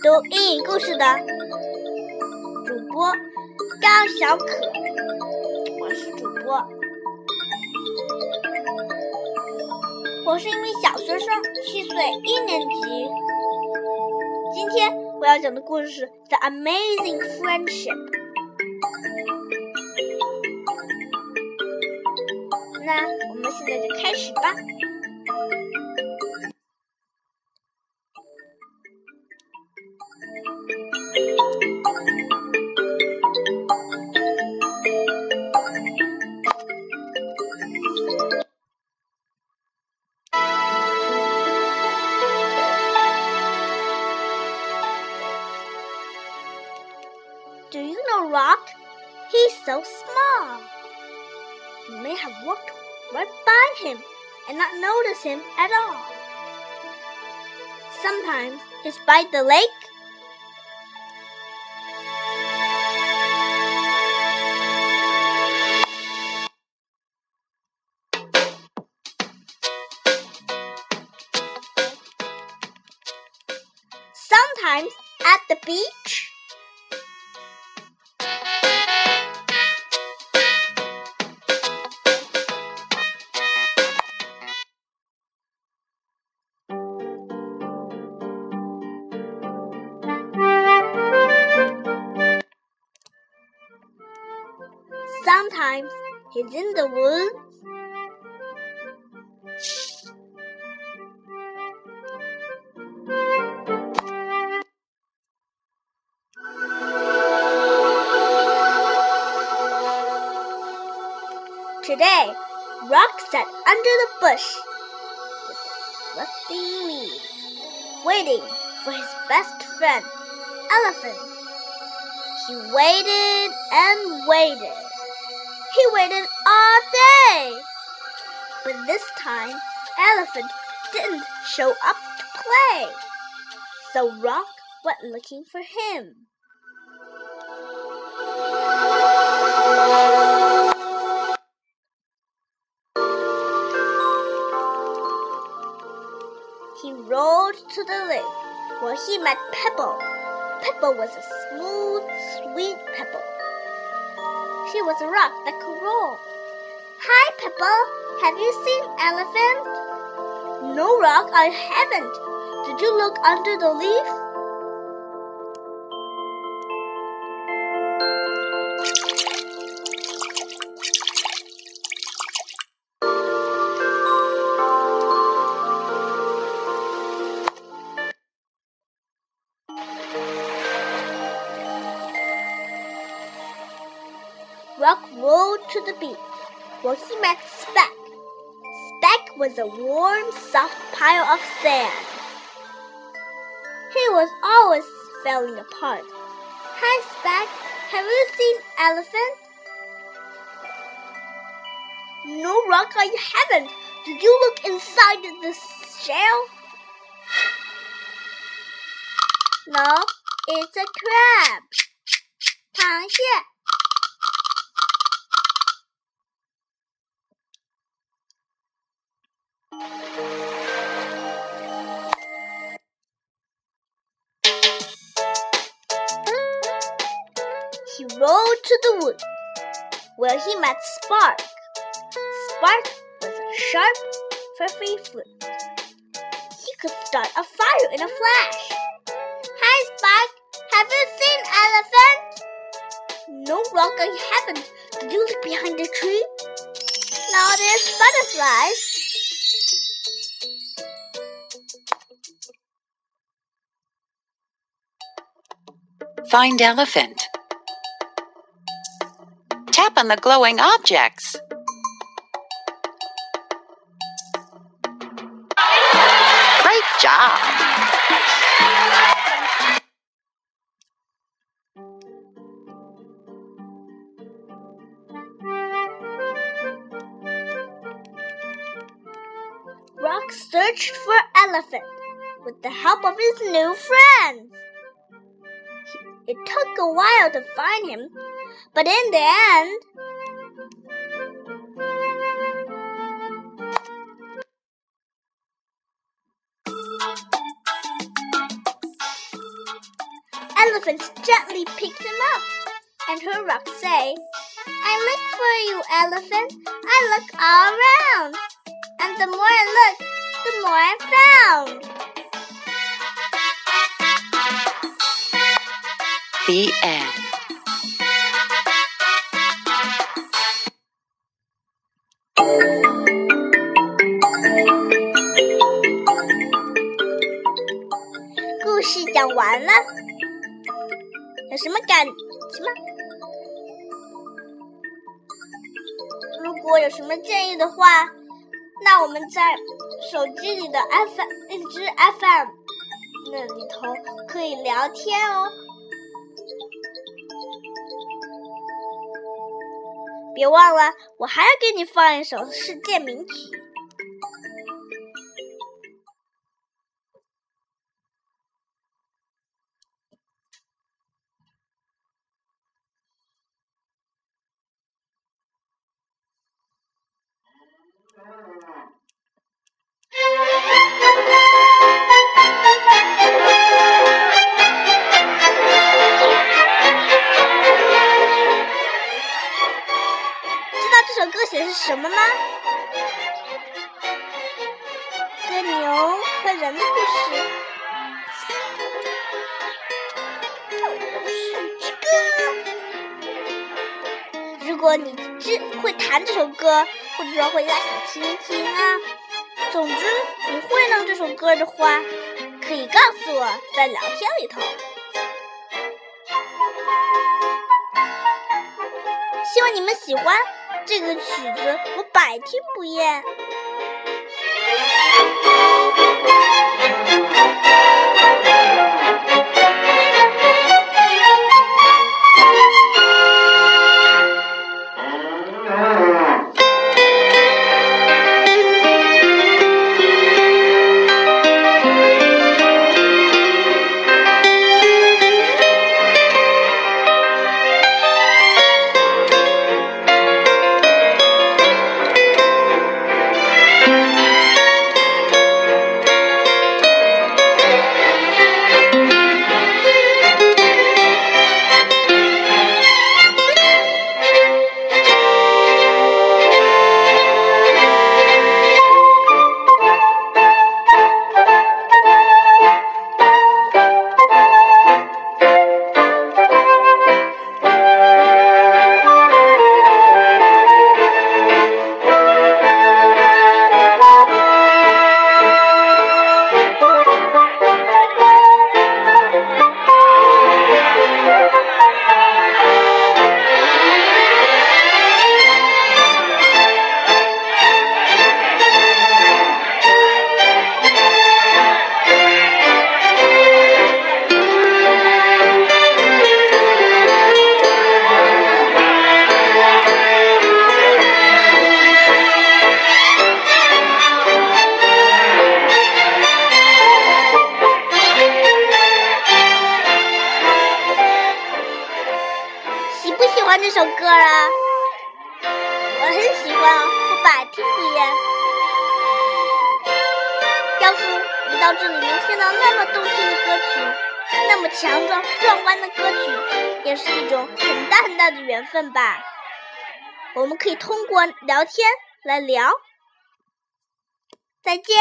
读英语故事的主播高小可，我是主播，我是一名小学生，七岁，一年级。今天我要讲的故事是《The Amazing Friendship》。那我们现在就开始吧。May have walked right by him and not notice him at all. Sometimes he's by the lake. Sometimes at the beach. Sometimes he's in the woods. Today, Rock sat under the bush with fluffy leaves, waiting for his best friend, Elephant. He waited and waited. He waited all day. But this time, Elephant didn't show up to play. So Rock went looking for him. He rowed to the lake where he met Pebble. Pebble was a smooth, sweet pebble. She was a rock that could roll. Hi, Pebble. Have you seen elephant? No, Rock, I haven't. Did you look under the leaf? To the beach where he met Speck. Speck was a warm, soft pile of sand. He was always falling apart. Hi, Speck. Have you seen elephant? No, Rock, I haven't. Did you look inside the shell? No, it's a crab. 螃蟹。He rode to the wood where he met Spark. Spark was a sharp, furry fruit. He could start a fire in a flash. Hi, Spark. Have you seen elephant? No, Rock, I haven't. Did you look behind the tree? Now there's butterflies. Find elephant. Tap on the glowing objects. Great job! Rock searched for elephant with the help of his new friends. It took a while to find him, but in the end, elephant gently picked him up, and her rock say, I look for you, elephant. I look all around. And the more I look, the more I found. The end. Thank you. 故事讲完了，有什么感什么？如果有什么建议的话，那我们在手机里的 F 一只 FM 那里头可以聊天哦。别忘了，我还要给你放一首世界名曲。是什么吗？歌牛和人的故事。故事之歌。如果你知会弹这首歌。或者说回家想听听啊。总之，你会弄这首歌的话，可以告诉我，在聊天里头。希望你们喜欢这个曲子，我百听不厌。首歌啊，我很喜欢，我百听不厌。要是你到这里能听到那么动听的歌曲，那么强壮壮观的歌曲，也是一种很大很大的缘分吧。我们可以通过聊天来聊。再见。